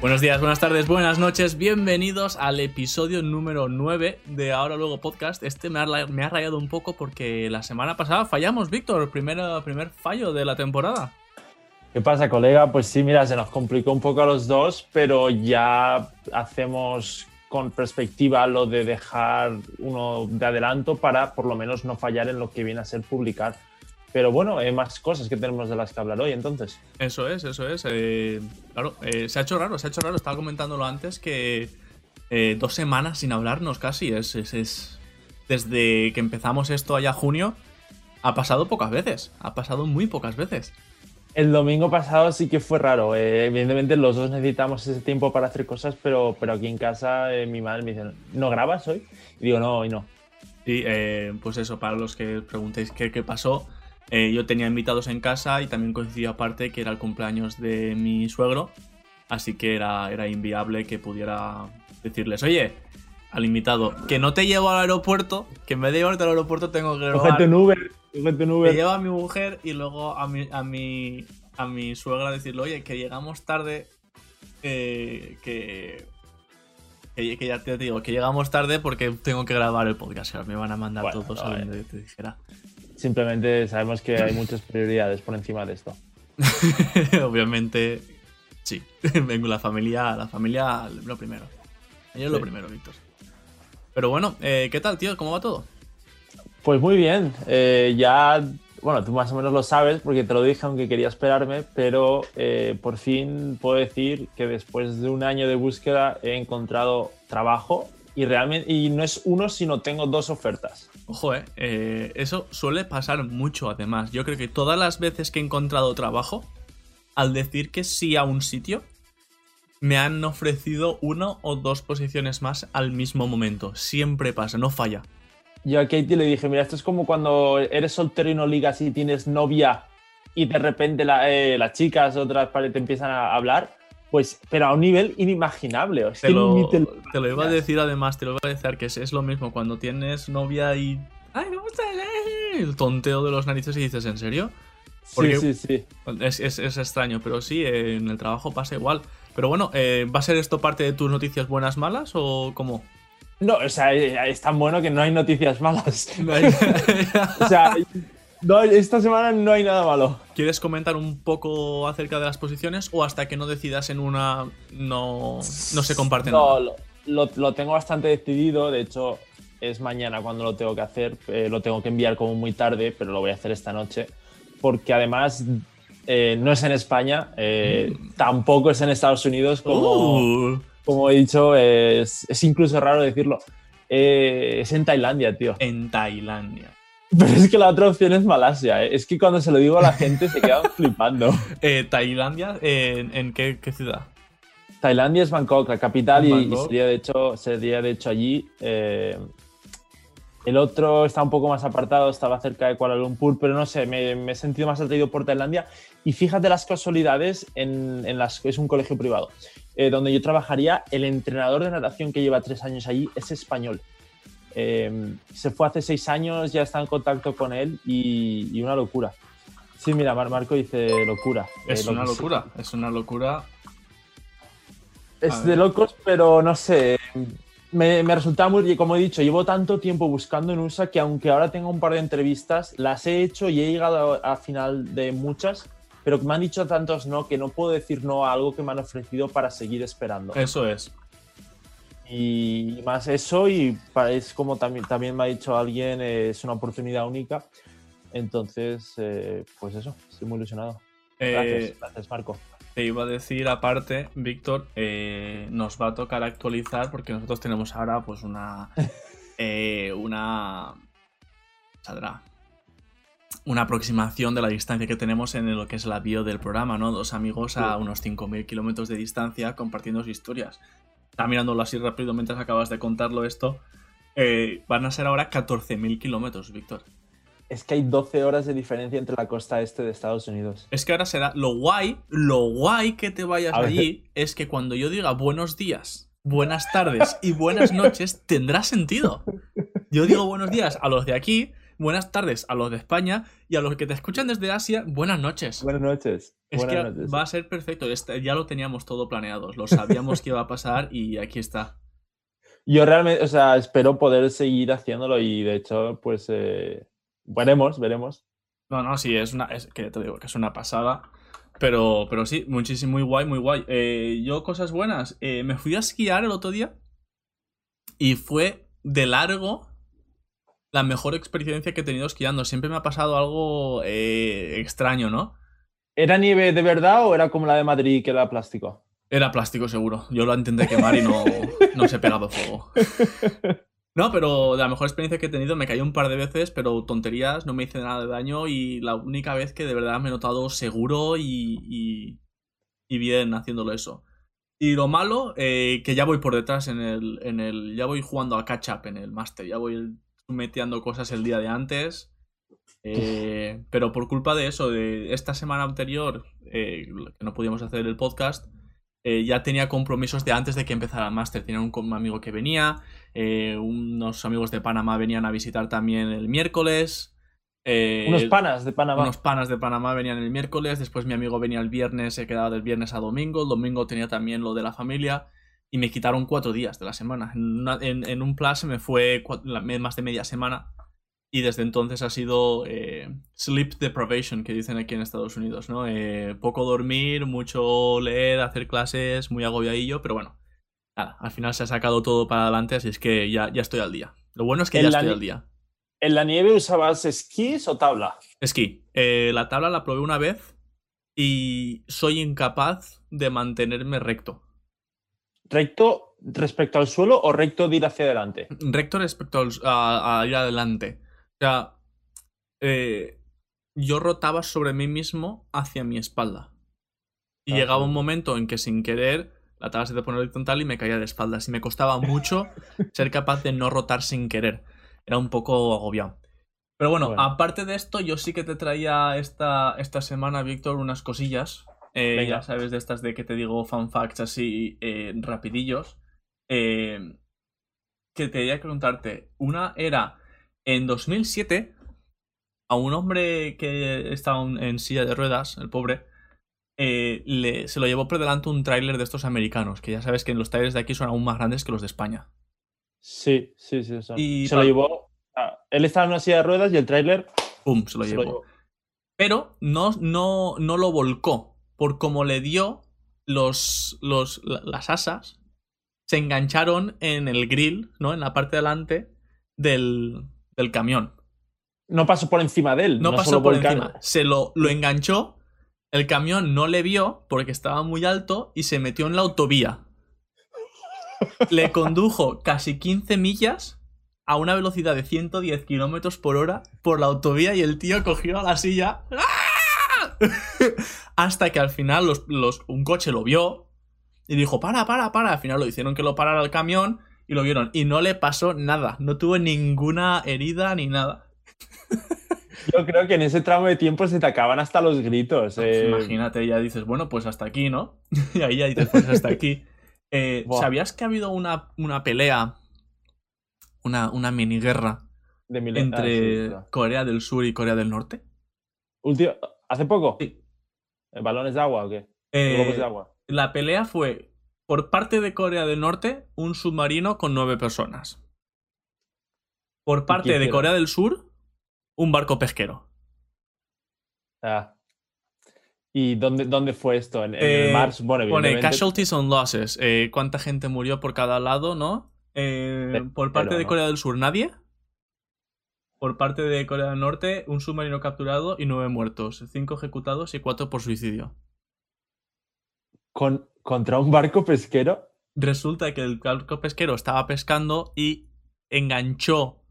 Buenos días, buenas tardes, buenas noches, bienvenidos al episodio número 9 de Ahora Luego Podcast. Este me ha, me ha rayado un poco porque la semana pasada fallamos, Víctor, primer, primer fallo de la temporada. ¿Qué pasa, colega? Pues sí, mira, se nos complicó un poco a los dos, pero ya hacemos con perspectiva lo de dejar uno de adelanto para por lo menos no fallar en lo que viene a ser publicar. Pero bueno, hay más cosas que tenemos de las que hablar hoy, entonces. Eso es, eso es. Eh, claro, eh, se ha hecho raro, se ha hecho raro. Estaba comentándolo antes que eh, dos semanas sin hablarnos casi. Es, es, es, Desde que empezamos esto allá junio, ha pasado pocas veces. Ha pasado muy pocas veces. El domingo pasado sí que fue raro. evidentemente los dos necesitamos ese tiempo para hacer cosas, pero, pero aquí en casa mi madre me dice, ¿no grabas hoy? Y digo, no, hoy no. Sí, pues eso, para los que preguntéis qué, qué pasó. Eh, yo tenía invitados en casa y también coincidió aparte que era el cumpleaños de mi suegro, así que era, era inviable que pudiera decirles, oye, al invitado, que no te llevo al aeropuerto, que en vez de llevarte al aeropuerto tengo que grabar. un Uber, un Uber. Me llevo a mi mujer y luego a mi, a mi, a mi suegra decirle, oye, que llegamos tarde, eh, que, que, ya te digo, que llegamos tarde porque tengo que grabar el podcast, me van a mandar todos a donde te dijera. Simplemente sabemos que hay muchas prioridades por encima de esto. Obviamente, sí. Vengo la familia, la familia lo primero. Ellos es lo primero, Víctor. Pero bueno, eh, ¿qué tal, tío? ¿Cómo va todo? Pues muy bien. Eh, ya, bueno, tú más o menos lo sabes porque te lo dije aunque quería esperarme, pero eh, por fin puedo decir que después de un año de búsqueda he encontrado trabajo y realmente y no es uno, sino tengo dos ofertas. Ojo, eh, eh, eso suele pasar mucho además. Yo creo que todas las veces que he encontrado trabajo, al decir que sí a un sitio, me han ofrecido uno o dos posiciones más al mismo momento. Siempre pasa, no falla. Yo a Katie le dije, mira, esto es como cuando eres soltero y no ligas y tienes novia y de repente eh, las chicas otras te empiezan a hablar pues, pero a un nivel inimaginable. te, lo, te, lo, iba a decir además, te lo iba a decir que es, lo mismo cuando tienes novia y. ¡Ay, me gusta el, tonteo de los narices y dices, ¿en serio? sí, sí, sí. Es, es, extraño, pero sí, en el trabajo pasa igual. Pero bueno, eh, ¿va a ser esto parte de tus noticias buenas, malas o cómo? No, o sea, es tan bueno que no hay noticias malas. o sea, no, esta semana no hay nada malo. ¿Quieres comentar un poco acerca de las posiciones o hasta que no decidas en una no, no se comparte no, nada? Lo, lo, tengo bastante decidido. De hecho, es mañana cuando lo tengo que hacer. Eh, lo tengo que enviar como muy tarde, pero lo voy a hacer esta noche. Porque además eh, no es en España, eh, mm. tampoco es en Estados Unidos, como, uh. como he dicho, es, es, incluso raro decirlo. es en Tailandia, tío. En Tailandia. Pero es que la otra opción es Malasia. ¿eh? Es que cuando se lo digo a la gente se quedan flipando. Eh, ¿Tailandia? ¿En qué, ciudad? Tailandia es Bangkok, la capital, y, sería, de hecho, sería de hecho allí. Eh, el otro está un poco más apartado, estaba cerca de Kuala Lumpur, pero no sé, me, he sentido más atraído por Tailandia. Y fíjate las casualidades, en, en las, es un colegio privado, donde yo trabajaría, el entrenador de natación que lleva tres años allí es español. Em, se fue hace seis años, ya está en contacto con él y, una locura. Sí, mira, Marco dice locura. Es una locura, es una locura. Es de locos, pero no sé. Me, me resulta muy, como he dicho, llevo tanto tiempo buscando en USA que aunque ahora tengo un par de entrevistas, las he hecho y he llegado a, final de muchas, pero me han dicho tantos no que no puedo decir no a algo que me han ofrecido para seguir esperando. Eso es. Y más eso, y es como también, también me ha dicho alguien, es una oportunidad única. Entonces, eh, pues eso, estoy muy ilusionado. Gracias, eh, gracias, Marco. Te iba a decir aparte, Víctor, eh, nos va a tocar actualizar porque nosotros tenemos ahora pues una... una... Saldrá. Una aproximación de la distancia que tenemos en lo que es la bio del programa, ¿no? Dos amigos a unos 5.000 kilómetros de distancia compartiendo sus historias está mirándolo así rápido mientras acabas de contarlo esto. Eh, van a ser ahora 14.000 kilómetros, Víctor. Es que hay 12 horas de diferencia entre la costa este de Estados Unidos. Es que ahora será lo guay, lo guay que te vayas allí es que cuando yo diga buenos días, buenas tardes y buenas noches, tendrá sentido. Yo digo buenos días a los de aquí, buenas tardes a los de España y a los que te escuchan desde Asia, buenas noches. Buenas noches. Es buenas que noches. va a ser perfecto. Este- Ya lo teníamos todo planeado. Lo sabíamos que iba a pasar y aquí está. Yo realmente, o sea, espero poder seguir haciéndolo y de hecho, pues eh, veremos, veremos. No, no, sí, es una. Es, que te digo que es una pasada. Pero, pero sí, muchísimo, muy guay, muy guay. Eh, yo, cosas buenas. eh, me fui a esquiar el otro día. Y fue de largo la mejor experiencia que he tenido esquiando. Siempre me ha pasado algo eh, extraño, ¿no? ¿Era nieve de verdad o era como la de Madrid que era plástico? Era plástico seguro. Yo lo intenté quemar y no, no se pegaba fuego. No, pero la mejor experiencia que he tenido me caí un par de veces, pero tonterías, no me hice nada de daño y la única vez que de verdad me he notado seguro y, y, y bien haciéndolo eso. Y lo malo, eh, que ya voy por detrás en el, en el... Ya voy jugando a catch up en el máster, ya voy metiendo cosas el día de antes. Eh, pero por culpa de eso, de esta semana anterior, eh, que no podíamos hacer el podcast, eh, ya tenía compromisos de antes de que empezara el máster. Tenía un, un amigo que venía, unos amigos de Panamá venían a visitar también el miércoles. Unos panas de Panamá. unos panas de Panamá venían el miércoles, después mi amigo venía el viernes, se quedaba del viernes a domingo, el domingo tenía también lo de la familia y me quitaron cuatro días de la semana. En, una- en- en un plan se me fue cua- la- más de media semana y desde entonces ha sido eh, sleep deprivation, que dicen aquí en Estados Unidos, ¿no? Eh, poco dormir, mucho leer, hacer clases, muy agobiadillo, pero bueno, nada, al final se ha sacado todo para adelante, así es que ya, ya estoy al día. Lo bueno es que ya estoy al día. ¿En la nieve usabas esquís o tabla? Esquí. Eh, la tabla la probé una vez y soy incapaz de mantenerme recto. ¿Recto respecto al suelo o recto de ir hacia adelante? Recto respecto al- a, a ir adelante. O sea, eh, yo rotaba sobre mí mismo hacia mi espalda. Y Ah, llegaba un momento en que sin querer la tabla se te pone horizontal y me caía de espaldas. Y me costaba mucho ser capaz de no rotar sin querer. Era un poco agobiado. Pero bueno, Bueno. aparte de esto, yo sí que te traía esta, esta semana, Víctor, unas cosillas. Eh, ya sabes de estas de que te digo fun facts así eh, rapidillos. Eh, que quería preguntarte. Una era en 2007 a un hombre que estaba en- silla de ruedas, el pobre, le- se lo llevó por delante un tráiler de estos americanos, que ya sabes que los trailers de aquí son aún más grandes que los de España. Sí, sí, sí. Y se lo llevó. ah, él estaba en una silla de ruedas y el tráiler ¡Pum! Se lo se llevó. lo llevó. Pero no, no, no lo volcó, por como le dio los, los, la- las asas, se engancharon en el grill, ¿no? En la parte de delante del, del camión. No pasó por encima de él. No, No, pasó por encima. Se lo, lo enganchó, el camión no le vio porque estaba muy alto y se metió en la autovía. Le condujo casi 15 millas a una velocidad de 110 kilómetros por hora por la autovía y el tío cogió a la silla. ¡Ah! Hasta que al final los, los- un coche lo vio y dijo, para, para, para. Al final lo hicieron que lo parara el camión y lo vieron. Y no le pasó nada. No tuvo ninguna herida ni nada. Yo creo que en ese tramo de tiempo se te acaban hasta los gritos. eh, Imagínate, ya dices, bueno, pues hasta aquí, ¿no? y ahí ya dices, pues hasta aquí. Eh. ¿Sabías que ha habido una, una pelea, una, una mini guerra de milen- ah, entre sí, claro. Corea del Sur y Corea del Norte? Último- ¿Hace poco? Sí. ¿Eh, ¿Balones de agua o qué? Eh, ¿Globos de agua? la pelea fue, por parte de Corea del Norte, un submarino con nueve personas. Por parte de? Corea del Sur, un barco pesquero. Ah. ¿Y dónde, dónde fue esto? En, en Eh, el mar, bueno, Pone casualties on losses. eh, ¿Cuánta gente murió por cada lado, no? Eh, por parte pero, de ¿no? Corea del Sur, nadie. Por parte de Corea del Norte, un submarino capturado y nueve muertos. Cinco ejecutados y cuatro por suicidio. Con- contra un barco pesquero. Resulta que el barco pesquero estaba pescando y enganchó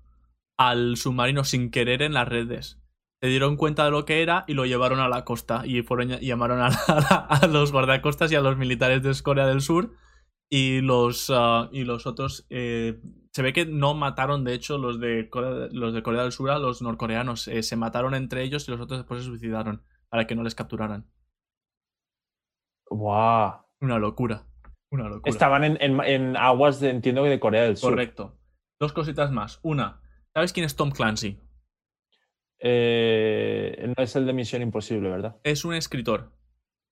al submarino sin querer en las redes. Se dieron cuenta de lo que era y lo llevaron a la costa. Y fueron llamaron a, la- a los guardacostas y a los militares de Corea del Sur. Y los, ah, y los otros. eh, se ve que no mataron, de hecho, los de Corea, los de Corea del Sur a los norcoreanos. Eh, se mataron entre ellos y los otros después se suicidaron para que no les capturaran. ¡Guau! Una locura. Una locura. Estaban en, en- en aguas, de, entiendo que de Corea del Sur. Correcto. Dos cositas más. Una, ¿sabes quién es Tom Clancy? Eh, no es el de Misión Imposible, ¿verdad? Es un escritor.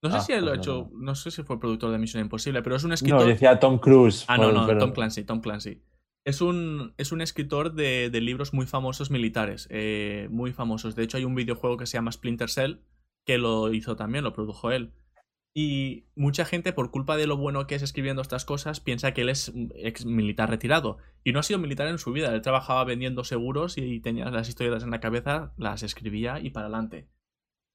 No sé ah, si él lo ha pues hecho, no, sé si fue productor de Misión Imposible, pero es un escritor. No, decía Tom Cruise. Ah, no, no, Tom Clancy, Tom Clancy. Es un, es un escritor de, libros muy famosos militares, eh, muy famosos. De hecho, hay un videojuego que se llama Splinter Cell, que lo hizo también, lo produjo él. Y mucha gente, por culpa de lo bueno que es escribiendo estas cosas, piensa que él es ex militar retirado. Y no ha sido militar en su vida. Él trabajaba vendiendo seguros y tenía las historias en la cabeza, las escribía y para adelante.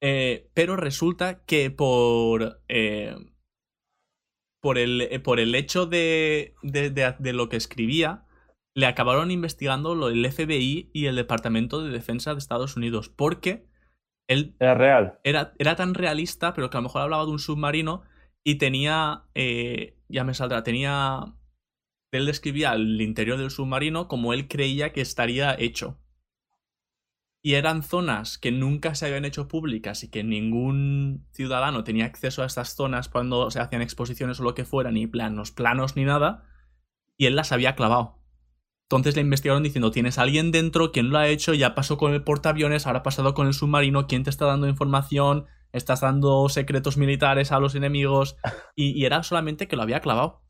Eh, pero resulta que por. Eh, por, el, por el hecho de, de, lo que escribía, le acabaron investigando lo, el FBI y el Departamento de Defensa de Estados Unidos. Porque era real. Era, era tan realista, pero que a lo mejor hablaba de un submarino y tenía. Eh, ya me saldrá, tenía. Él describía el interior del submarino como él creía que estaría hecho. Y eran zonas que nunca se habían hecho públicas y que ningún ciudadano tenía acceso a estas zonas cuando se hacían exposiciones o lo que fuera, ni planos, planos ni nada. Y él las había clavado. Entonces le investigaron diciendo, tienes a alguien dentro, ¿quién lo ha hecho? Ya pasó con el portaaviones, ahora ha pasado con el submarino, ¿quién te está dando información? Estás dando secretos militares a los enemigos. Y, era solamente que lo había clavado.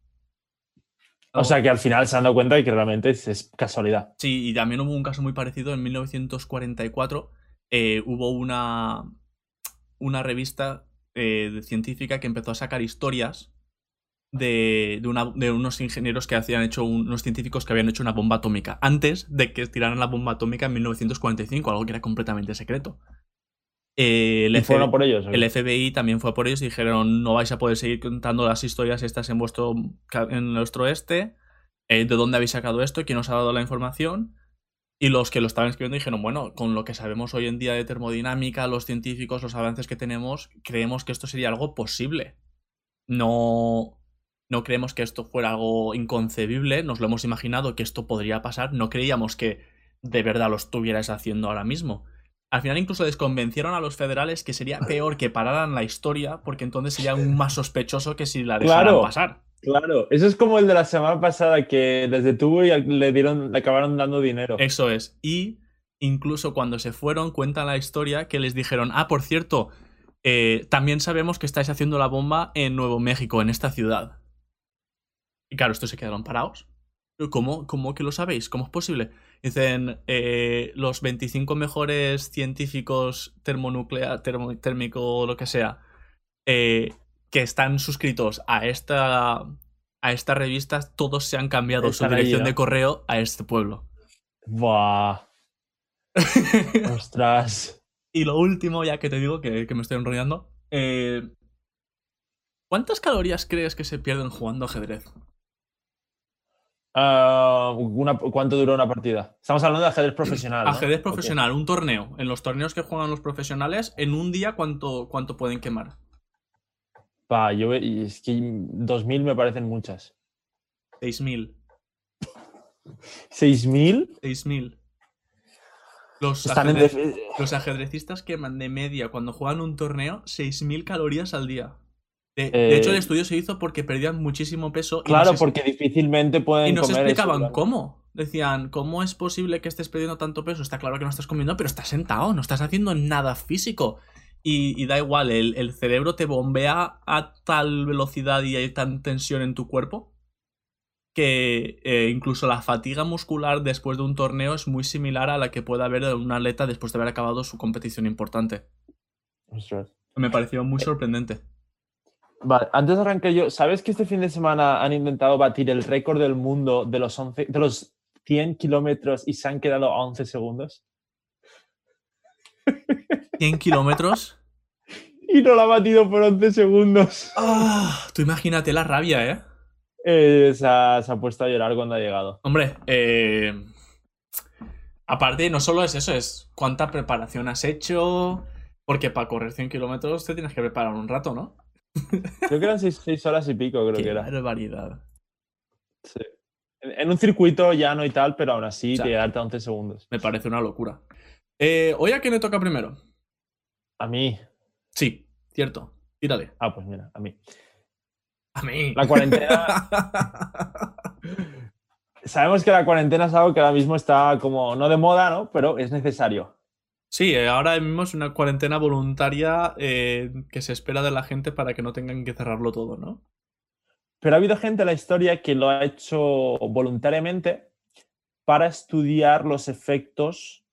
O sea que al final se han dado cuenta de que realmente es, casualidad. Sí, y también hubo un caso muy parecido en 1944. Eh, hubo una, una revista eh, científica que empezó a sacar historias de, unos ingenieros que habían hecho, unos científicos que habían hecho una bomba atómica antes de que tiraran la bomba atómica en 1945, algo que era completamente secreto. el, FBI, por ellos, el FBI también fue por ellos y dijeron no vais a poder seguir contando las historias estas en vuestro en nuestro este eh, de dónde habéis sacado esto quién os ha dado la información y los que lo estaban escribiendo dijeron bueno con lo que sabemos hoy en día de termodinámica los científicos los avances que tenemos creemos que esto sería algo posible. No no creemos que esto fuera algo inconcebible, nos lo hemos imaginado que esto podría pasar, no creíamos que de verdad lo estuvieras haciendo ahora mismo. Al final incluso desconvencieron a los federales que sería peor que pararan la historia, porque entonces sería aún más sospechoso que si la dejaran pasar. Claro, eso es como el de la semana pasada que les detuvo y le dieron, le acabaron dando dinero. Eso es. Y incluso cuando se fueron, cuentan la historia que les dijeron, ah, por cierto, eh, también sabemos que estáis haciendo la bomba en Nuevo México, en esta ciudad. Y claro, estos se quedaron parados. ¿Cómo, ¿Cómo que lo sabéis? ¿Cómo es posible? Dicen eh, los 25 mejores científicos termonuclear, térmico o lo que sea, eh, que están suscritos a esta, a esta revista, todos se han cambiado su dirección de correo a este pueblo. ¡Buah! ¡Ostras! Y lo último, ya que te digo que, me estoy enrollando. Eh, ¿Cuántas calorías crees que se pierden jugando ajedrez? Ah, ¿Cuánto duró una partida? Estamos hablando de ajedrez profesional. Ajedrez profesional, un torneo. En los torneos que juegan los profesionales, en un día, ¿cuánto, cuánto pueden quemar? Pa, yo es que 2.000 me parecen muchas. 6.000. ¿6.000? 6.000. Los, los ajedrecistas queman de media cuando juegan un torneo 6.000 calorías al día. De, hecho, el eh, estudio se hizo porque perdían muchísimo peso. Claro, porque difícilmente pueden. Y nos explicaban cómo. Decían, ¿cómo es posible que estés perdiendo tanto peso? Está claro que no estás comiendo, pero estás sentado, no estás haciendo nada físico. Y, da igual, el, cerebro te bombea a tal velocidad y hay tanta tensión en tu cuerpo que eh, incluso la fatiga muscular después de un torneo es muy similar a la que puede haber de un atleta después de haber acabado su competición importante. Me pareció muy sorprendente. Vale, antes de arrancar yo, ¿sabes que este fin de semana han intentado batir el récord del mundo de los, 11, de los 100 kilómetros y se han quedado a 11 segundos? ¿100 kilómetros? y no lo ha batido por 11 segundos. Ah, tú imagínate la rabia, ¿eh? eh se, ha, puesto a llorar cuando ha llegado. Hombre, eh, aparte, no solo es eso, es cuánta preparación has hecho. Porque para correr 100 kilómetros te tienes que preparar un rato, ¿no? Creo que eran seis, horas y pico, creo que era. barbaridad. Sí. En, un circuito llano y tal, pero aún así te da 11 segundos. Me parece una locura. Eh, ¿Hoy a quién le toca primero? A mí. Sí, cierto. Tírale. Ah, pues mira, a mí. A mí. La cuarentena. Sabemos que la cuarentena es algo que ahora mismo está como no de moda, ¿no? Pero es necesario. Sí, eh, ahora mismo es una cuarentena voluntaria eh, que se espera de la gente para que no tengan que cerrarlo todo, ¿no? Pero ha habido gente en la historia que lo ha hecho voluntariamente para estudiar los efectos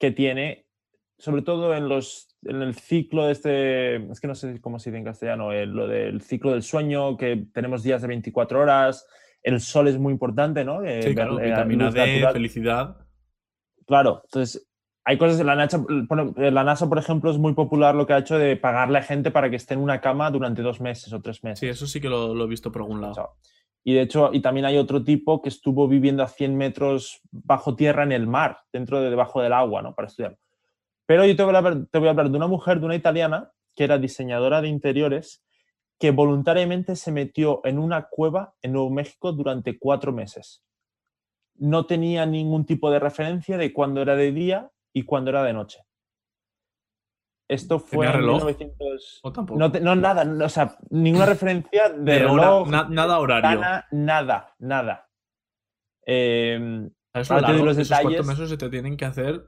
que tiene, sobre todo en, los, en el ciclo de este, es que no sé cómo se dice en castellano, lo del ciclo del sueño, que tenemos días de 24 horas, el sol es muy importante, ¿no? Eh, sí, claro, vitamina D, felicidad. Claro, entonces hay cosas en la NASA, la NASA, por ejemplo, es muy popular lo que ha hecho de pagarle a gente para que esté en una cama durante dos meses o tres meses. Sí, eso sí que lo, he visto por algún lado. Y de hecho, y también hay otro tipo que estuvo viviendo a 100 metros bajo tierra en el mar, dentro de debajo del agua, ¿no? Para estudiar. Pero yo te voy, a hablar, te voy a hablar de una mujer, de una italiana, que era diseñadora de interiores, que voluntariamente se metió en una cueva en Nuevo México durante cuatro meses. No tenía ningún tipo de referencia de cuándo era de día y cuando era de noche. Esto fue en 1900. No, nada, o sea, ninguna referencia de, reloj. nada horario. Nada, nada. Eh, eso los detalles, meses se te tienen que hacer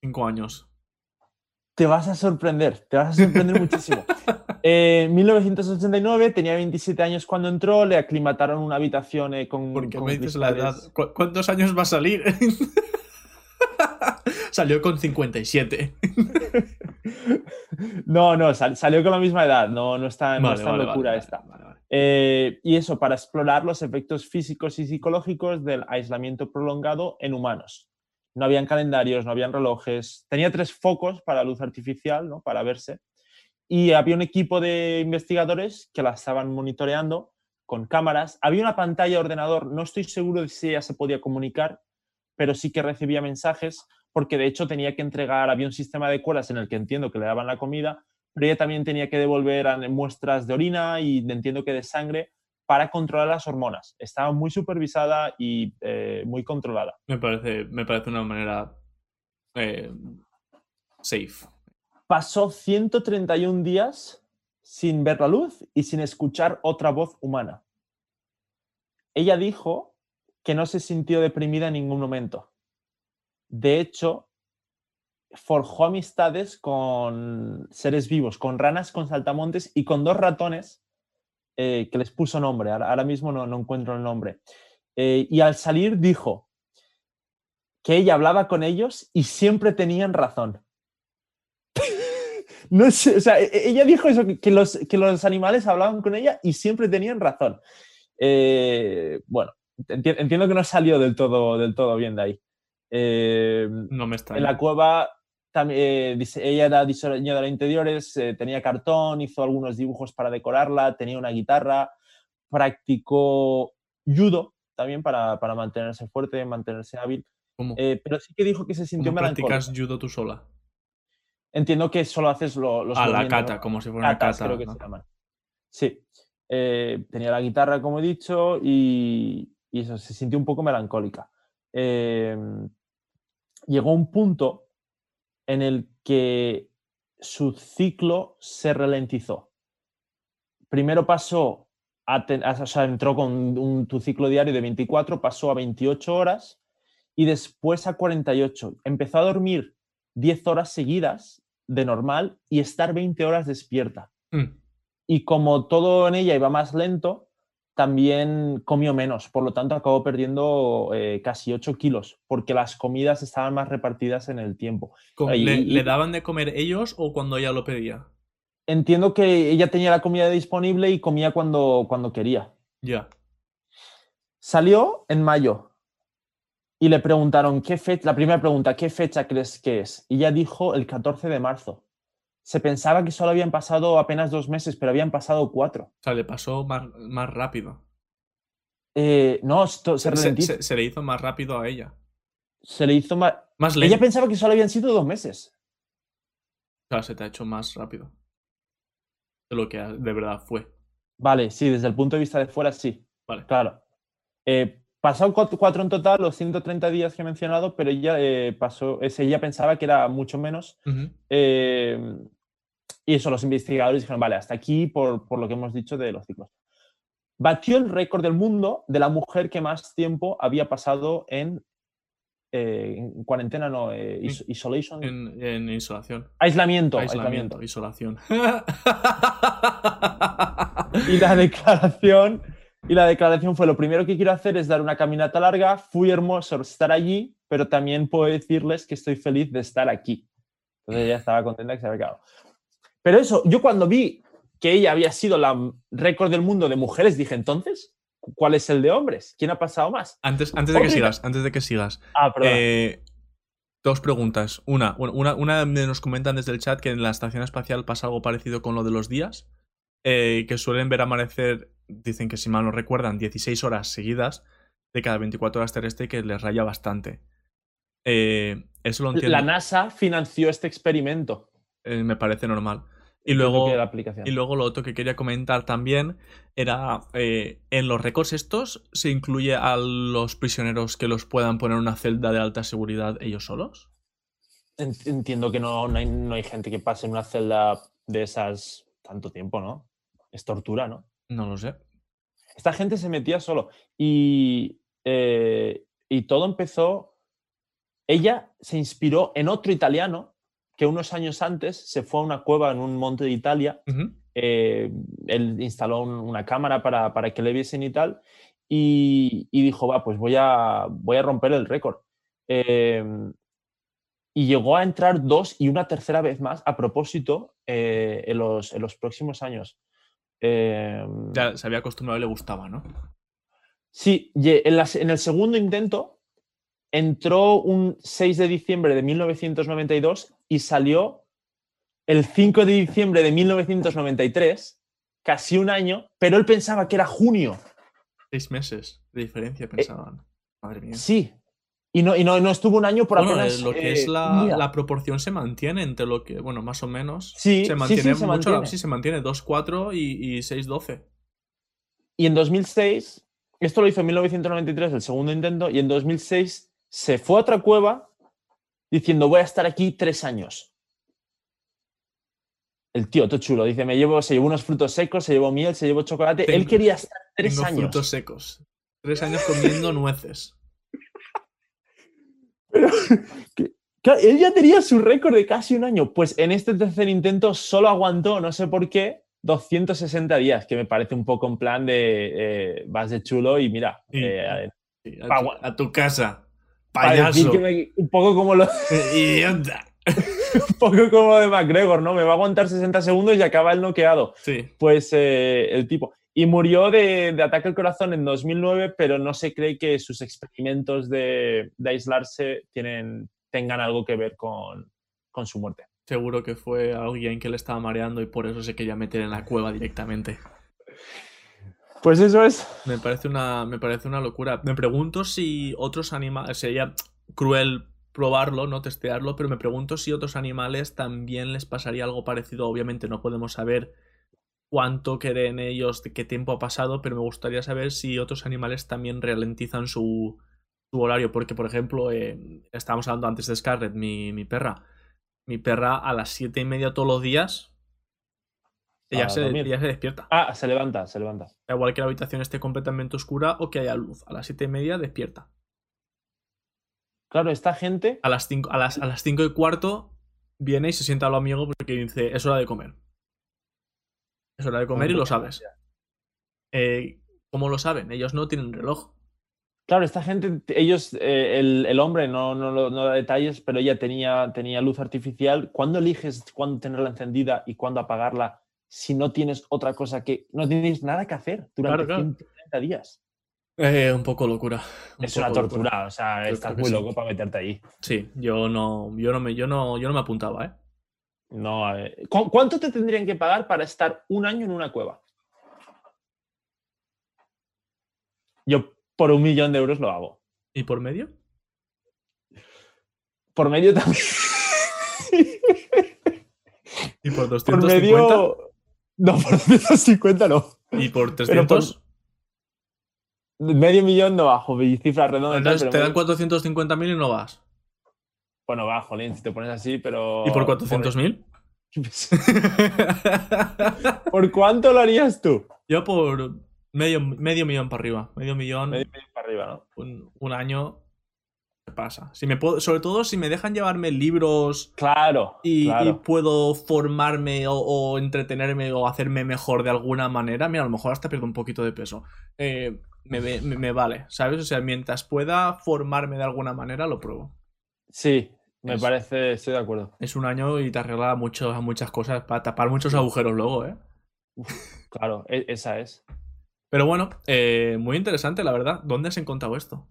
cinco años. Te vas a sorprender, te vas a sorprender muchísimo. En 1989 tenía 27 años cuando entró, le aclimataron una habitación eh, con. ¿Por qué me dices la edad? ¿Cuántos años va a salir? Salió con 57. no, no, salió con la misma edad, no, no está, no locura esta. Eh, y eso, para explorar los efectos físicos y psicológicos del aislamiento prolongado en humanos. No habían calendarios, no habían relojes. Tenía tres focos para luz artificial, ¿no? para verse. Y había un equipo de investigadores que la estaban monitoreando con cámaras. Había una pantalla de ordenador, no estoy seguro de si ella se podía comunicar, pero sí que recibía mensajes porque de hecho tenía que entregar, había un sistema de cuelas en el que entiendo que le daban la comida, pero ella también tenía que devolver muestras de orina y entiendo que de sangre para controlar las hormonas. Estaba muy supervisada y eh, muy controlada. Me parece, me parece una manera eh, safe. Pasó 131 días sin ver la luz y sin escuchar otra voz humana. Ella dijo que no se sintió deprimida en ningún momento de hecho, forjó amistades con seres vivos, con ranas, con saltamontes y con dos ratones eh, que les puso nombre. Ahora, mismo no, encuentro el nombre. Eh, y al salir dijo que ella hablaba con ellos y siempre tenían razón. no sé, o sea, e, e, ella dijo eso, que los, que los animales hablaban con ella y siempre tenían razón. Eh, bueno, entiendo que no salió del todo, del todo bien de ahí. Eh, no me está. En la cueva también, eh, ella era diseñadora de interiores, eh, tenía cartón, hizo algunos dibujos para decorarla, tenía una guitarra, practicó judo también para, para mantenerse fuerte, mantenerse hábil. pero sí que dijo que se sintió ¿Cómo practicas judo tú sola? Entiendo que solo haces los A la cata, como si fuera una cata. Creo que se llaman. Sí. tenía la guitarra, como he dicho, y, y, eso, se sintió un poco melancólica. Eh, llegó un punto en el que su ciclo se ralentizó. Primero pasó a, o sea, entró con un, tu ciclo diario de 24, pasó a 28 horas y después a 48. Empezó a dormir 10 horas seguidas de normal y estar 20 horas despierta. Mm. Y como todo en ella iba más lento, también comió menos, por lo tanto acabó perdiendo eh, casi 8 kilos, porque las comidas estaban más repartidas en el tiempo. ¿Le, daban de comer ellos o cuando ella lo pedía? Entiendo que ella tenía la comida disponible y comía cuando, cuando quería. Ya. Salió en mayo y le preguntaron, ¿qué fecha? La primera pregunta, ¿qué fecha crees que es? Y ella dijo el 14 de marzo se pensaba que solo habían pasado apenas dos meses, pero habían pasado cuatro. O sea, le pasó más, más rápido. Eh, no, se, se, le hizo más rápido a ella. Se le hizo más... más lento. Ella pensaba que solo habían sido dos meses. O sea, se te ha hecho más rápido. De lo que de verdad fue. Vale, sí, desde el punto de vista de fuera, sí. Vale. Claro. Eh, pasaron cuatro, en total, los 130 días que he mencionado, pero ella eh, pasó, ella pensaba que era mucho menos. Y eso, los investigadores dijeron, vale, hasta aquí por, por lo que hemos dicho de los ciclos. Batió el récord del mundo de la mujer que más tiempo había pasado en eh, en cuarentena, no, eh, isolation. En, insolación. Aislamiento, aislamiento. Isolación. y la declaración. Y la declaración fue: lo primero que quiero hacer es dar una caminata larga. Fui hermoso estar allí, pero también puedo decirles que estoy feliz de estar aquí. Entonces ella estaba contenta que se había quedado. Pero eso, yo cuando vi que ella había sido la récord del mundo de mujeres, dije entonces, ¿cuál es el de hombres? ¿Quién ha pasado más? Antes, antes de que sigas, antes de que sigas. Ah, eh, dos preguntas. Una, una, una nos comentan desde el chat que en la estación espacial pasa algo parecido con lo de los días, eh, que suelen ver amanecer, dicen que si mal no recuerdan, 16 horas seguidas de cada 24 horas terrestre que les raya bastante. Eh, eso lo entiendo. La NASA financió este experimento. me parece normal. Y luego, y luego lo otro que quería comentar también era, eh, en los récords estos, ¿se incluye a los prisioneros que los puedan poner en una celda de alta seguridad ellos solos? Entiendo que no, no, hay, gente que pase en una celda de esas tanto tiempo, ¿no? Es tortura, ¿no? No lo sé. Esta gente se metía solo. Y, eh, y todo empezó. Ella se inspiró en otro italiano que unos años antes se fue a una cueva en un monte de Italia. Eh, él instaló una cámara para, para, que le viesen y tal. Y, dijo, va, pues voy a, voy a romper el récord. Em, y llegó a entrar dos y una tercera vez más a propósito eh, en, los, en, los, próximos años. Em, ya se había acostumbrado y le gustaba, ¿no? Sí, en, en el segundo intento entró un 6 de diciembre de 1992 y salió el 5 de diciembre de 1993, casi un año, pero él pensaba que era junio. Seis meses de diferencia pensaban. Madre mía. Sí. Y no, y no, no estuvo un año por bueno, apenas, Lo que es eh, la, proporción se mantiene entre lo que, bueno, más o menos. Sí, se mantiene sí, se mucho. Mantiene. Sí, se mantiene 2-4 y, y 6-12. Y en 2006, esto lo hizo en 1993, el segundo intento, y en 2006 se fue a otra cueva diciendo voy a estar aquí tres años. El tío, todo chulo, dice, me llevo, se llevó unos frutos secos, se llevó miel, se llevó chocolate. Él quería estar tres años. frutos secos. Tres años comiendo nueces. Pero él ya tenía su récord de casi un año. Pues en este tercer intento solo aguantó, no sé por qué, 260 días, que me parece un poco en plan de eh, vas de chulo y mira. Eh, a, tu, casa. Payaso. un poco como lo. Idiota. un poco como de McGregor, ¿no? Me va a aguantar 60 segundos y acaba el noqueado. Sí. Pues eh, el tipo. Y murió de, ataque al corazón en 2009, pero no se cree que sus experimentos de, aislarse tienen, tengan algo que ver con, con su muerte. Seguro que fue alguien que le estaba mareando y por eso se quería meter en la cueva directamente. Pues eso es. Me parece una, me parece una locura. Me pregunto si otros animales. Sería cruel probarlo, no testearlo, pero me pregunto si otros animales también les pasaría algo parecido. Obviamente no podemos saber cuánto creen ellos, de qué tiempo ha pasado, pero me gustaría saber si otros animales también ralentizan su, su horario. Porque, por ejemplo, eh, estábamos hablando antes de Scarlett, mi, mi perra. Mi perra a las siete y media todos los días ella se, despierta. Ah, se levanta, se levanta. Igual que la habitación esté completamente oscura o que haya luz. A las siete y media despierta. Claro, esta gente. A las cinco, a las, a las cinco y cuarto viene y se sienta a lo amigo porque dice: Es hora de comer. Es hora de comer y lo sabes. Eh, ¿Cómo lo saben? Ellos no tienen reloj. Claro, esta gente, ellos, eh, el, hombre no, no, no, da detalles, pero ella tenía, tenía luz artificial. ¿Cuándo eliges cuándo tenerla encendida y cuándo apagarla? si no tienes otra cosa que. No tienes nada que hacer durante 130 días. Eh, un poco locura. es una tortura, o sea, estás muy loco para meterte ahí. Sí, yo no, yo no me, yo no, yo no me apuntaba, ¿eh? No, ¿Cuánto te tendrían que pagar para estar un año en una cueva? Yo por un millón de euros lo hago. ¿Y por medio? Por medio también. ¿Y por 250? Por medio, no, por 250 no. ¿Y por 300? Medio millón no bajo, cifra redonda. Entonces te dan 450.000 y no vas. Bueno, va, jolín, si te pones así, pero. ¿Y por 400.000? ¿Por cuánto lo harías tú? Yo por medio, medio millón para arriba. Medio millón. Medio millón para arriba, ¿no? Un, un año. ¿Qué pasa? Si me puedo, sobre todo si me dejan llevarme libros. Claro. Y, claro. y puedo formarme o, o, entretenerme o hacerme mejor de alguna manera. Mira, a lo mejor hasta pierdo un poquito de peso. Eh, me, me, me, vale, ¿sabes? O sea, mientras pueda formarme de alguna manera, lo pruebo. Sí, me es, parece, estoy de acuerdo. Es un año y te arregla mucho, muchas cosas para tapar muchos agujeros luego, ¿eh? Uf, claro, e, esa es. Pero bueno, eh, muy interesante, la verdad. ¿Dónde has encontrado esto?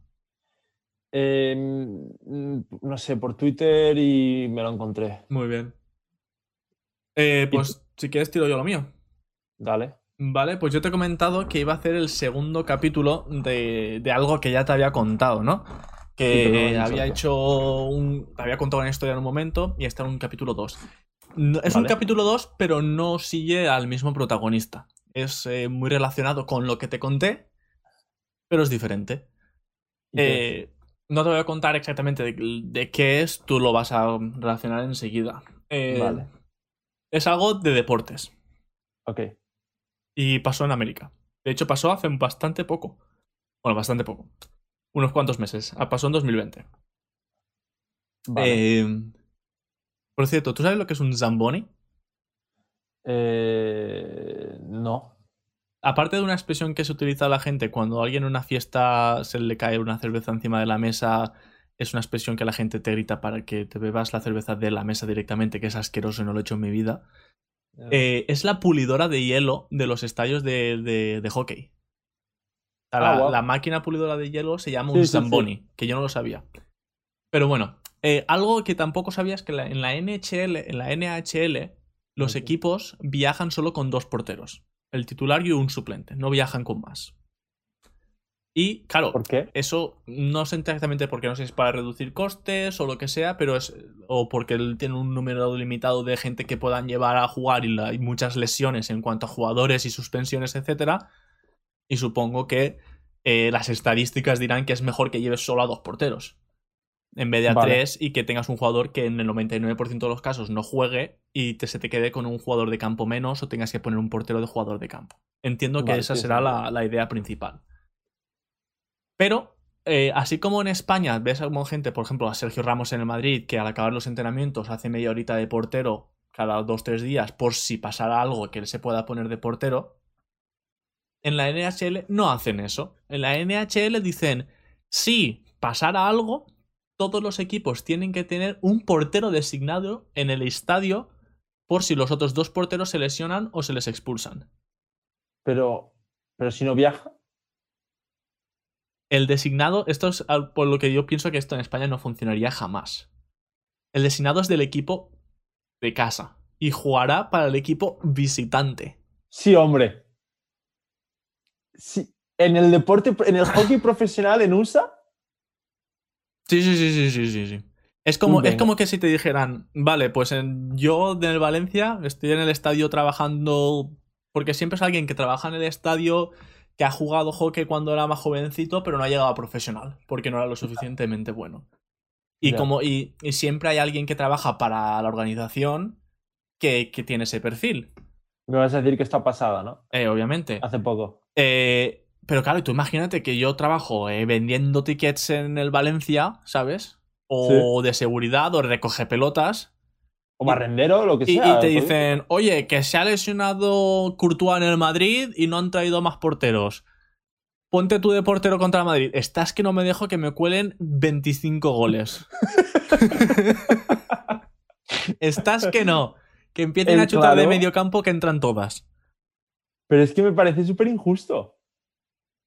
Eh, no sé, por Twitter y me lo encontré. Muy bien. Eh, pues si quieres tiro yo lo mío. Dale. Vale, pues yo te he comentado que iba a hacer el segundo capítulo de, de algo que ya te había contado, ¿no? Que sí, había hecho un. Había contado una historia en un momento y está en un capítulo 2. No, es vale. un capítulo 2, pero no sigue al mismo protagonista. Es eh, muy relacionado con lo que te conté, pero es diferente. Eh, no te voy a contar exactamente de, de, qué es, tú lo vas a relacionar enseguida. Eh, vale. Es algo de deportes. Ok. Y pasó en América. De hecho, pasó hace bastante poco. Bueno, bastante poco. Unos cuantos meses. Ah, Pasó en 2020. Vale. Eh, por cierto, ¿tú sabes lo que es un Zamboni? Eh, no. Aparte de una expresión que se utiliza a la gente cuando a alguien en una fiesta se le cae una cerveza encima de la mesa, es una expresión que la gente te grita para que te bebas la cerveza de la mesa directamente, que es asqueroso y no lo he hecho en mi vida. Eh, es la pulidora de hielo de los estadios de, de, de hockey. La, Ah, wow. la, máquina pulidora de hielo se llama Sí, un Zamboni, sí. que yo no lo sabía. Pero bueno, eh, algo que tampoco sabía es que la, en la NHL, en la NHL, los equipos viajan solo con dos porteros. El titular y un suplente. No viajan con más. Y, claro, ¿Por qué? eso no sé exactamente por qué, no sé si es para reducir costes o lo que sea, pero es. O porque tiene un número limitado de gente que puedan llevar a jugar y la- hay muchas lesiones en cuanto a jugadores y suspensiones, etcétera. Y supongo que eh, las estadísticas dirán que es mejor que lleves solo a dos porteros. En vez de a Vale. tres y que tengas un jugador que en el 99% de los casos no juegue y te, se te quede con un jugador de campo menos o tengas que poner un portero de jugador de campo. Entiendo que esa será la, la idea principal. Pero, eh, así como en España ves a gente, por ejemplo, a Sergio Ramos en el Madrid, que al acabar los entrenamientos hace media horita de portero cada dos tres días por si pasara algo que él se pueda poner de portero, en la NHL no hacen eso. En la NHL dicen, si pasara algo, todos los equipos tienen que tener un portero designado en el estadio por si los otros dos porteros se lesionan o se les expulsan. Pero, pero si no viaja. El designado, esto es por lo que yo pienso que esto en España no funcionaría jamás. El designado es del equipo de casa y jugará para el equipo visitante. Sí, hombre. Sí. En el deporte, en el hockey profesional en USA, Sí, sí, sí, sí, sí, sí, sí. Es como, es como que si te dijeran, vale, pues en- yo en el Valencia estoy en el estadio trabajando, porque siempre es alguien que trabaja en el estadio, que ha jugado hockey cuando era más jovencito, pero no ha llegado a profesional, porque no era lo suficientemente bueno. Y, como, y, y siempre hay alguien que trabaja para la organización que, que tiene ese perfil, me vas a decir que está pasada, ¿no? eh, obviamente. Hace poco. Eh, pero claro, tú imagínate que yo trabajo eh, vendiendo tickets en el Valencia, ¿sabes? O de seguridad o recoge pelotas. O barrendero, lo que sea. y te dicen, oye, que se ha lesionado Courtois en el Madrid y no han traído más porteros. Ponte tú de portero contra el Madrid. Estás que no me dejo que me cuelen 25 goles. Estás que no. Que empiecen a chutar de medio campo que entran todas. Pero es que me parece súper injusto.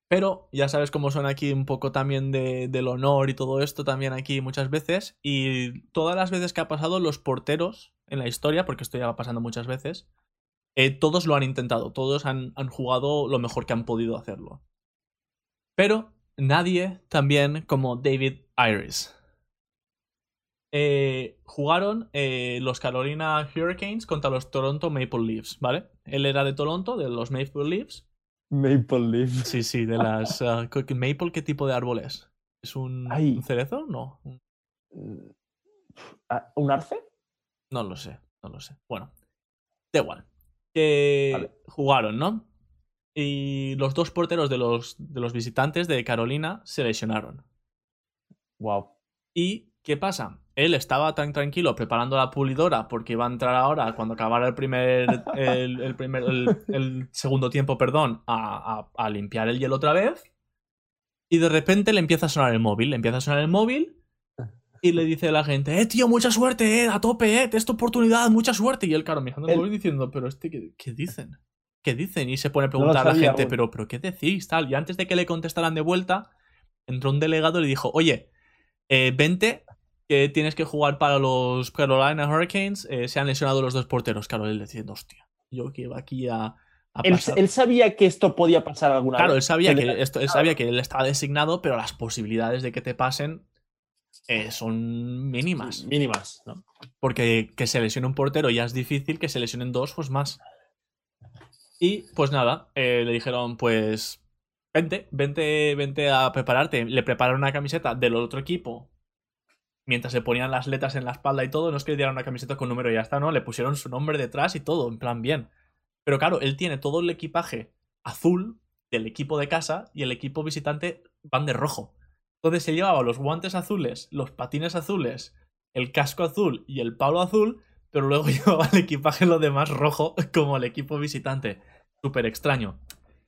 Pero ya sabes cómo son aquí un poco también de, del honor y todo esto también aquí muchas veces. Y todas las veces que ha pasado los porteros en la historia, porque esto ya va pasando muchas veces, eh, todos lo han intentado, todos han, han jugado lo mejor que han podido hacerlo. Pero nadie también como David Iris. Eh, jugaron eh, los Carolina Hurricanes contra los Toronto Maple Leafs, ¿vale? Él era de Toronto, de los Maple Leafs. Maple Leaf. Sí, sí, de las. ah, ¿Maple qué tipo de árbol es? ¿Es un, cerezo? No, un- Ah, ¿Un arce? no lo sé, no lo sé. Bueno, da igual. Que Vale. jugaron, ¿no? Y los dos porteros de los, de los visitantes de Carolina se lesionaron. Wow. ¿Y qué pasa? Él estaba tan tranquilo preparando la pulidora porque iba a entrar ahora, cuando acabara el primer. el, primer el, segundo tiempo, perdón, a, a, limpiar el hielo otra vez. Y de repente le empieza a sonar el móvil. Le empieza a sonar el móvil. Y le dice a la gente, eh, tío, mucha suerte, eh, a tope, eh, esta oportunidad, mucha suerte. Y él, claro, mirando el móvil diciendo, pero este, ¿qué, dicen? ¿Qué dicen? Y se pone a preguntar a la gente, pero, pero, ¿qué decís? Tal. Y antes de que le contestaran de vuelta, entró un delegado y le dijo, oye, eh, vente, que tienes que jugar para los Carolina Hurricanes, eh, se han lesionado los dos porteros. Claro, él diciendo, hostia, yo que iba aquí a... él, él, sabía que esto podía pasar alguna claro, vez. Claro, él sabía, que, esto, él sabía que él estaba designado, pero las posibilidades de que te pasen eh, son mínimas. Mínimas, ¿no? Porque que se lesione un portero ya es difícil, que se lesionen dos, pues más. Y pues nada, le dijeron, pues Vente, vente, vente a prepararte. Le prepararon una camiseta del otro equipo. Mientras se ponían las letras en la espalda y todo, no es que le dieran una camiseta con número y ya está, ¿no? Le pusieron su nombre detrás y todo, en plan bien. Pero claro, él tiene todo el equipaje azul del equipo de casa y el equipo visitante van de rojo. Entonces se llevaba los guantes azules, los patines azules, el casco azul y el palo azul, pero luego llevaba el equipaje lo demás rojo como el equipo visitante. Súper extraño.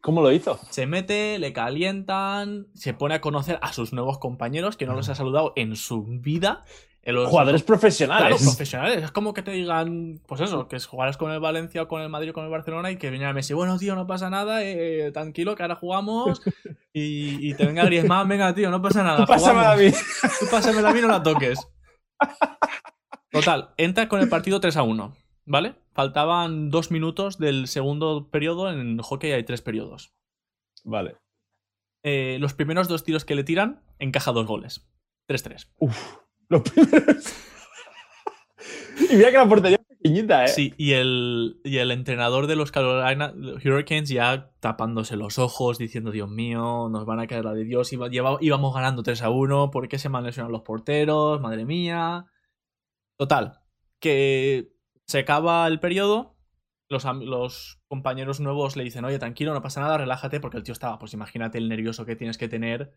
¿Cómo lo hizo? Se mete, le calientan, se pone a conocer a sus nuevos compañeros que no los ha saludado en su vida. Jugadores profesionales. Claro, profesionales. Es como que te digan, pues eso, que jugarás con el Valencia o con el Madrid o con el Barcelona y que venga Messi, bueno, tío, no pasa nada, eh, tranquilo, que ahora jugamos. Y, te venga Griezmann, venga, tío, no pasa nada. Tú pásame a mí. Tú pásame a mí, no la toques. Total, entra con el partido 3 a 1. ¿Vale? Faltaban dos minutos del segundo periodo. En hockey hay tres periodos. Vale. Eh, los primeros dos tiros que le tiran, encaja dos goles. 3-3. Uf, los primeros. y mira que la portería es pequeñita, ¿eh? Sí, y el, y el entrenador de los Carolina Hurricanes ya tapándose los ojos, diciendo, Dios mío, nos van a caer la de Dios. íbamos ganando 3 a 1, ¿por qué se me han lesionado los porteros? Madre mía. Total, que se acaba el periodo, los, los, compañeros nuevos le dicen, oye, tranquilo, no pasa nada, relájate, porque el tío estaba, pues imagínate el nervioso que tienes que tener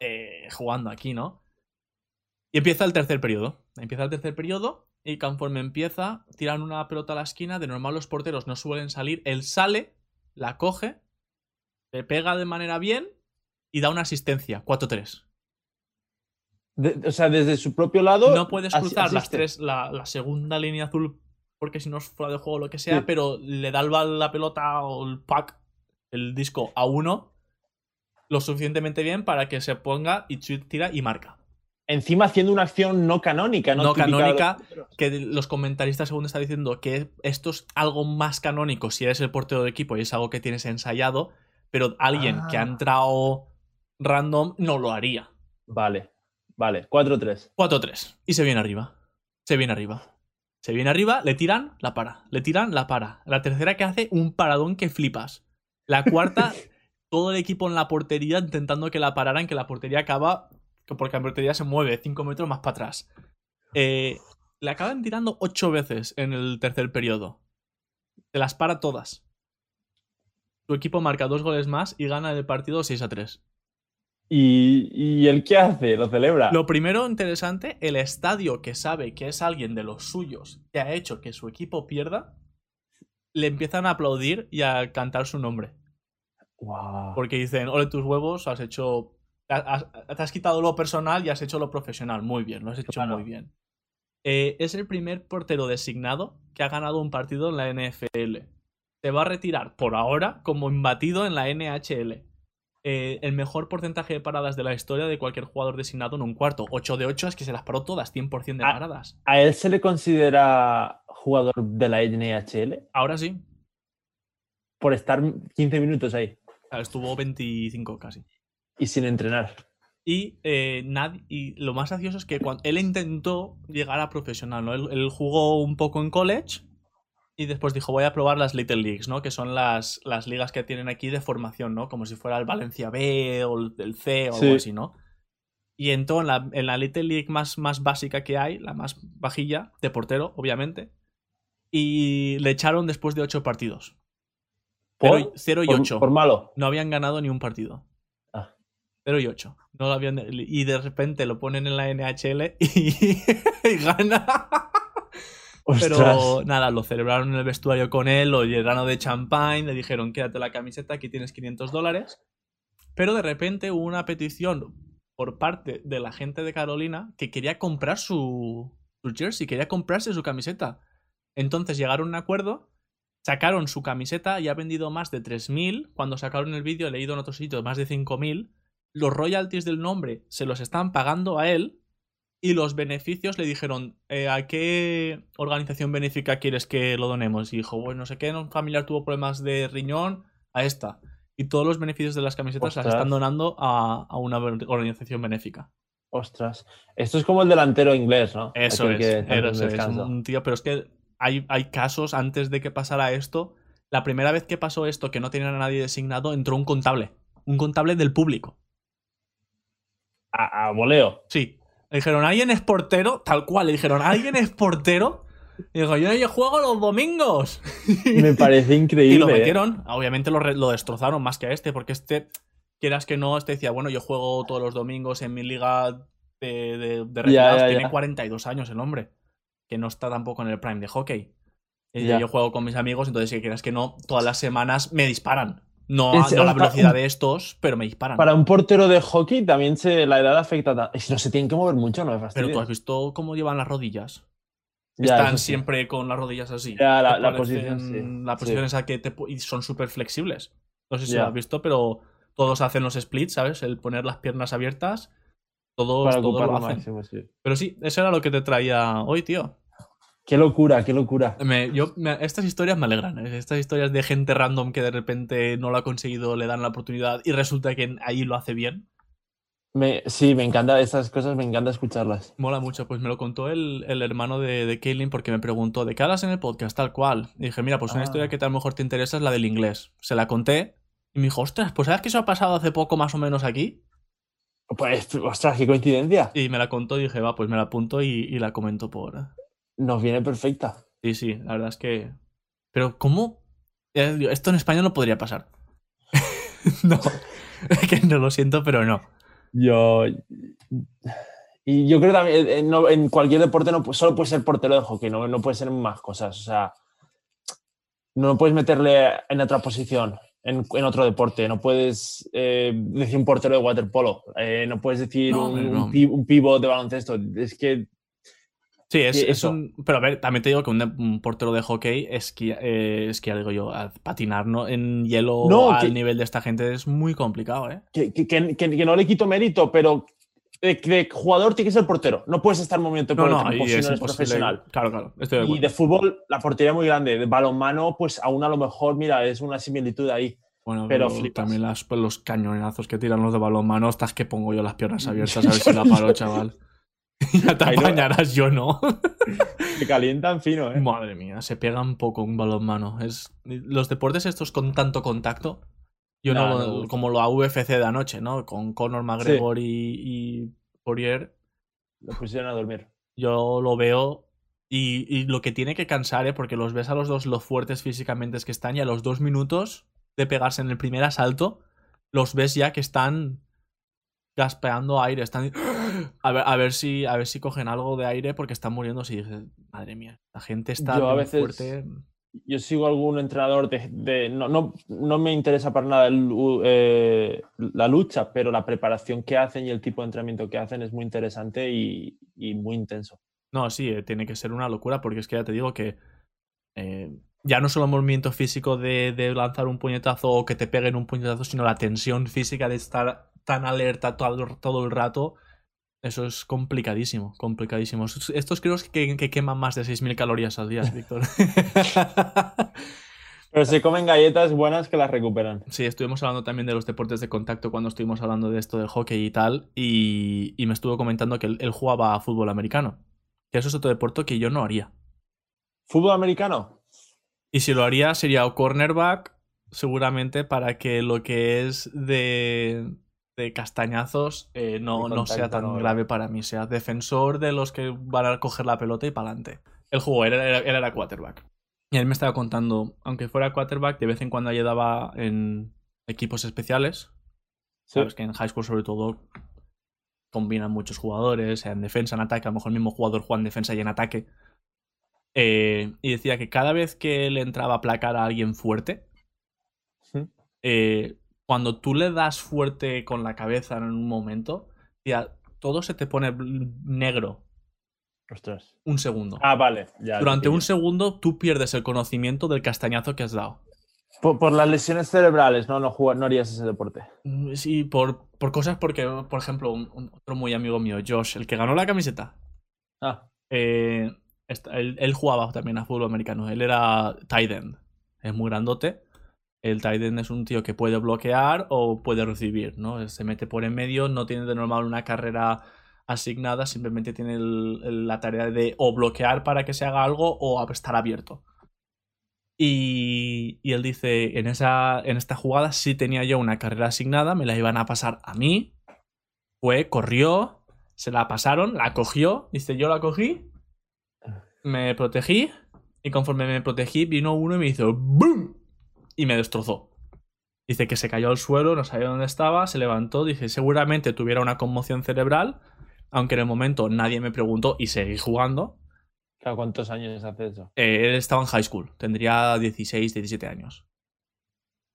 eh, jugando aquí, ¿no? Y empieza el tercer periodo. Empieza el tercer periodo y conforme empieza, tiran una pelota a la esquina. De normal los porteros no suelen salir. Él sale, la coge, le pega de manera bien y da una asistencia, 4-3 o sea, desde su propio lado. No puedes cruzar las tres, la, la, segunda línea azul porque si no es fuera de juego o lo que sea, pero le da la pelota o el pack, el disco a uno lo suficientemente bien para que se ponga y tira y marca. Encima haciendo una acción no canónica, ¿no? No canónica, que los comentaristas según está diciendo que esto es algo más canónico si eres el portero de equipo y es algo que tienes ensayado, pero alguien que ha ah. entrado random no lo haría. Vale, vale, 4-3. 4-3. Y se viene arriba. Se viene arriba. Se viene arriba, le tiran, la para. Le tiran, la para. La tercera que hace un paradón que flipas. La cuarta, todo el equipo en la portería intentando que la pararan, que la portería acaba. Porque la portería se mueve 5 metros más para atrás. Eh, le acaban tirando 8 veces en el tercer periodo. Se las para todas. Su equipo marca dos goles más y gana el partido 6 a 3. ¿Y, el qué hace? ¿Lo celebra? Lo primero interesante, el estadio que sabe que es alguien de los suyos que ha hecho que su equipo pierda, le empiezan a aplaudir y a cantar su nombre. Porque dicen, ole tus huevos, has hecho... te has quitado lo personal y has hecho lo profesional. Muy bien, lo has hecho muy bien. Eh, es el primer portero designado que ha ganado un partido en la NFL. Se va a retirar por ahora como imbatido en la NHL. Eh, el mejor porcentaje de paradas de la historia de cualquier jugador designado en un cuarto. 8 de 8 es que se las paró todas, 100% de paradas. ¿A, él se le considera jugador de la NHL? Ahora sí. Por estar 15 minutos ahí. Estuvo 25 casi. Y sin entrenar. Y, eh, y lo más gracioso es que cuando él intentó llegar a profesional, ¿no? él jugó un poco en college y después dijo, voy a probar las Little Leagues, ¿no? Que son las, las ligas que tienen aquí de formación, ¿no? Como si fuera el Valencia B o el C o algo así, ¿no? Y entró en la, en la Little League más, más básica que hay, la más bajilla, de portero, obviamente. Y le echaron después de ocho partidos. 0 y 8. Por, malo. No habían ganado ni un partido. Ah. 0 y 8. No lo habían, y de repente lo ponen en la NHL y, gana. Pero nada, lo celebraron en el vestuario con él, lo llenaron de champagne, le dijeron quédate la camiseta, aquí tienes 500 dólares. Pero de repente hubo una petición por parte de la gente de Carolina que quería comprar su, su jersey, quería comprarse su camiseta. Entonces llegaron a un acuerdo, sacaron su camiseta y ha vendido más de 3.000. Cuando sacaron el vídeo he leído en otros sitios más de 5.000. Los royalties del nombre se los están pagando a él y los beneficios le dijeron, eh, ¿a qué organización benéfica quieres que lo donemos? Y dijo, bueno, no sé qué, un familiar tuvo problemas de riñón, a esta. Y todos los beneficios de las camisetas las están donando a, una organización benéfica. Ostras, esto es como el delantero inglés, ¿no? Eso es, es un tío, pero es que hay, hay casos antes de que pasara esto. La primera vez que pasó esto, que no tenían a nadie designado, entró un contable. Un contable del público. A, a voleo. Sí, le dijeron, ¿alguien es portero? Tal cual, le dijeron, ¿alguien es portero? Y dijo, yo, yo juego los domingos. Me parece increíble. y lo ¿eh? metieron, obviamente lo, lo, destrozaron más que a este, porque este, quieras que no, este decía, bueno, yo juego todos los domingos en mi liga de, de, Tiene 42 años el hombre, que no está tampoco en el prime de hockey. Y yo juego con mis amigos, entonces si quieras que no, todas las semanas me disparan. No, a la velocidad de estos, pero me disparan. Para un portero de hockey también se, la edad afecta. Si no se tienen que mover mucho, no es Pero tú has visto cómo llevan las rodillas. Están siempre con las rodillas así. la, posición, La posición esa que te, y son súper flexibles. No sé si lo has visto, pero todos hacen los splits, ¿sabes? El poner las piernas abiertas. Todos, todos lo hacen. Pero sí, eso era lo que te traía hoy, tío. Qué locura, qué locura. yo, estas historias me alegran. ¿eh? Estas historias de gente random que de repente no lo ha conseguido, le dan la oportunidad y resulta que ahí lo hace bien. Me, sí, me encanta estas cosas, me encanta escucharlas. Mola mucho, pues me lo contó el, hermano de, de porque me preguntó, ¿de qué hablas en el podcast? Tal cual. Y dije, mira, pues una ah. historia que a lo mejor te interesa es la del inglés. Se la conté y me dijo, ostras, pues ¿sabes que eso ha pasado hace poco más o menos aquí? Pues, ostras, qué coincidencia. Y me la contó y dije, va, pues me la apunto y, y la comento por, nos viene perfecta. Sí, sí, la verdad es que. Pero, ¿cómo? Esto en España no podría pasar. no. Es que no lo siento, pero no. Yo. Y yo creo también, eh, en, cualquier deporte no, solo puede ser portero de hockey, no, no puede ser más cosas. O sea, no puedes meterle en otra posición, en, otro deporte. No puedes eh, decir un portero de waterpolo. Eh, no puedes decir un, un, pivot de baloncesto. Es que Sí, es, un. Pero a ver, también te digo que un, portero de hockey es que, eh, es que digo yo, patinar ¿no? en hielo al nivel de esta gente es muy complicado, ¿eh? Que, que, no le quito mérito, pero de, jugador tiene que ser portero. No puedes estar movimiento por no, el campo si no eres profesional. Claro, claro. y de fútbol, la portería muy grande. De balonmano, pues aún a lo mejor, mira, es una similitud ahí. Bueno, pero, también las, pues, los cañonazos que tiran los de balonmano, estás que pongo yo las piernas abiertas a ver si la paro, chaval. ya te apañarás, yo no. se calientan fino, ¿eh? Madre mía, se pegan poco un balonmano. Es... Los deportes estos con tanto contacto, yo no, como lo UFC de anoche, ¿no? Con Conor McGregor y, y Poirier. Lo pusieron a dormir. Yo lo veo y, y, lo que tiene que cansar, ¿eh? Porque los ves a los dos lo fuertes físicamente es que están y a los dos minutos de pegarse en el primer asalto, los ves ya que están gaspeando aire. Están. A ver, a ver, si, a ver si cogen algo de aire porque están muriendo. Si madre mía, la gente está yo a veces, fuerte. Yo sigo algún entrenador de. no, no, no, me interesa para nada eh, la lucha, pero la preparación que hacen y el tipo de entrenamiento que hacen es muy interesante y, muy intenso. No, sí, eh, tiene que ser una locura porque es que ya te digo que. Eh, ya no solo el movimiento físico de, de, lanzar un puñetazo o que te peguen un puñetazo, sino la tensión física de estar tan alerta todo, todo el rato, eso es complicadísimo, complicadísimo. Estos creo que, que queman más de 6.000 calorías al día, Víctor. Pero se comen galletas buenas que las recuperan. Sí, estuvimos hablando también de los deportes de contacto cuando estuvimos hablando de esto del hockey y tal, y, me estuvo comentando que él, jugaba a fútbol americano. Que eso es otro deporte que yo no haría. ¿Fútbol americano? Y si lo haría sería o cornerback, seguramente para que lo que es de, de castañazos eh, no, no, sea tan grave para mí. Sea defensor de los que van a coger la pelota y para adelante. El juego, él era, era, quarterback. Y él me estaba contando, aunque fuera quarterback, de vez en cuando ayudaba en equipos especiales. Sabes que en high school, sobre todo, combinan muchos jugadores, en defensa, en ataque, a lo mejor el mismo jugador juega en defensa y en ataque. Eh, y decía que cada vez que le entraba a placar a alguien fuerte, eh, cuando tú le das fuerte con la cabeza en un momento, todo se te pone negro. Ostras. Un segundo. Ah, vale. Durante un segundo tú pierdes el conocimiento del castañazo que has dado. Por, las lesiones cerebrales, ¿no? No, no harías ese deporte. Mm, sí, por, por cosas porque, por ejemplo, otro muy amigo mío, Josh, el que ganó la camiseta. Ah. Eh, él, jugaba también a fútbol americano. Él era tight end. Es muy grandote. El tight end es un tío que puede bloquear o puede recibir, ¿no? Se mete por en medio, no tiene de normal una carrera asignada, simplemente tiene la tarea de o bloquear para que se haga algo o estar abierto. Y, él dice, en, esa, en esta jugada sí tenía yo una carrera asignada, me la iban a pasar a mí. Fue, corrió, se la pasaron, la cogió, dice, yo la cogí, me protegí, y conforme me protegí, vino uno y me hizo ¡BOOM! Y me destrozó. Dice que se cayó al suelo, no sabía dónde estaba, se levantó, dice, seguramente tuviera una conmoción cerebral, aunque en el momento nadie me preguntó y seguí jugando. ¿Cuántos años hace eso? Eh, él estaba en high school, tendría 16, 17 años.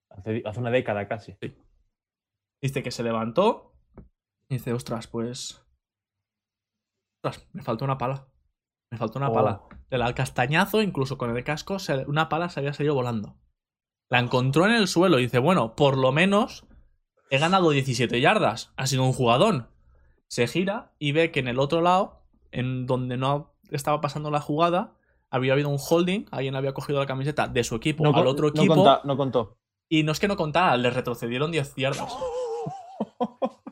Hace, una década casi. Sí. Dice que se levantó y dice, ostras, pues... Ostras, me faltó una pala. Me faltó una pala. Oh. Del castañazo, incluso con el casco, una pala se había salido volando. La encontró en el suelo y dice, bueno, por lo menos he ganado 17 yardas. Ha sido un jugadón. Se gira y ve que en el otro lado, en donde no estaba pasando la jugada, había habido un holding, alguien había cogido la camiseta de su equipo al otro equipo. no contó. Y no es que no contara, le retrocedieron 10 yardas.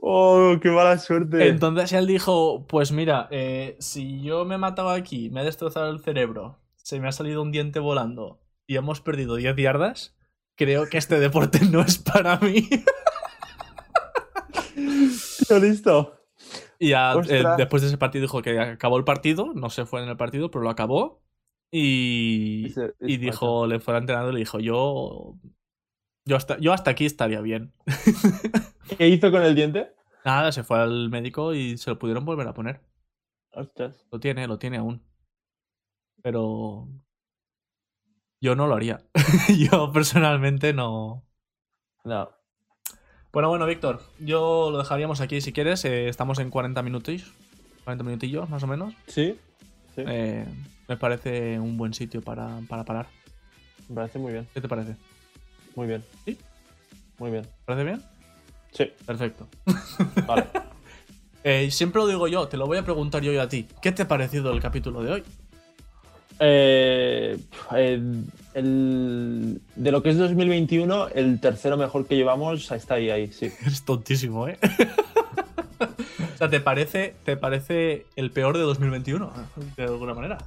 oh, qué mala suerte. Entonces él dijo: Pues mira, eh, si yo me he matado aquí, me he destrozado el cerebro, se me ha salido un diente volando y hemos perdido 10 yardas, creo que este deporte no es para mí. listo. Y ya, eh, después de ese partido dijo que acabó el partido, no se fue en el partido, pero lo acabó. Y, y dijo, le fue al entrenador y le dijo, yo, yo, hasta, yo hasta aquí estaría bien. ¿Qué hizo con el diente? Nada, se fue al médico y se lo pudieron volver a poner. Ostras. Lo tiene, lo tiene aún. Pero yo no lo haría. yo personalmente no. No. Bueno, bueno, Víctor, yo lo dejaríamos aquí si quieres. Eh, estamos en 40 minutos. 40 minutillos, más o menos. Sí. Eh, me parece un buen sitio para, parar. Me parece muy bien. ¿Qué te parece? Muy bien. ¿Sí? Muy bien. ¿Parece bien? Sí. Perfecto. Vale. Eh, siempre lo digo yo, te lo voy a preguntar yo y a ti. ¿Qué te ha parecido el capítulo de hoy? Eh, el, de lo que es 2021, el tercero mejor que llevamos está ahí, ahí, sí. Es tontísimo, ¿eh? o sea, ¿te parece, ¿te parece el peor de 2021? De alguna manera.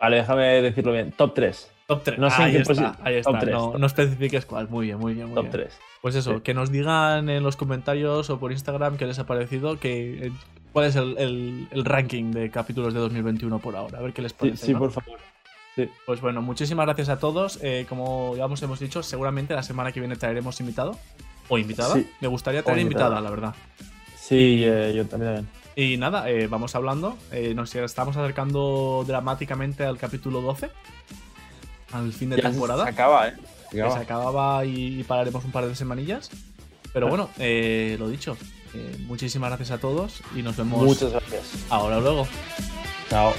Vale, déjame decirlo bien. Top 3. Top 3. No sé ahí, está, ahí está, no, no, especifiques cuál. Muy bien, muy bien. Muy top 3. Pues eso, que nos digan en los comentarios o por Instagram qué les ha parecido, que, cuál es el, ranking de capítulos de 2021 por ahora. A ver qué les parece. Sí, por favor. Pues bueno, muchísimas gracias a todos. Eh, como ya hemos dicho, seguramente la semana que viene traeremos invitado. O invitada. Me gustaría traer invitada. la verdad. Sí, eh, yo también. Y nada, eh, vamos hablando. nos estamos acercando dramáticamente al capítulo 12. Al fin de temporada. Se acaba, ¿eh? Se, acababa y, pararemos un par de semanillas. Pero bueno, lo dicho. Muchísimas gracias a todos y nos vemos. Muchas gracias. Ahora luego. Chao.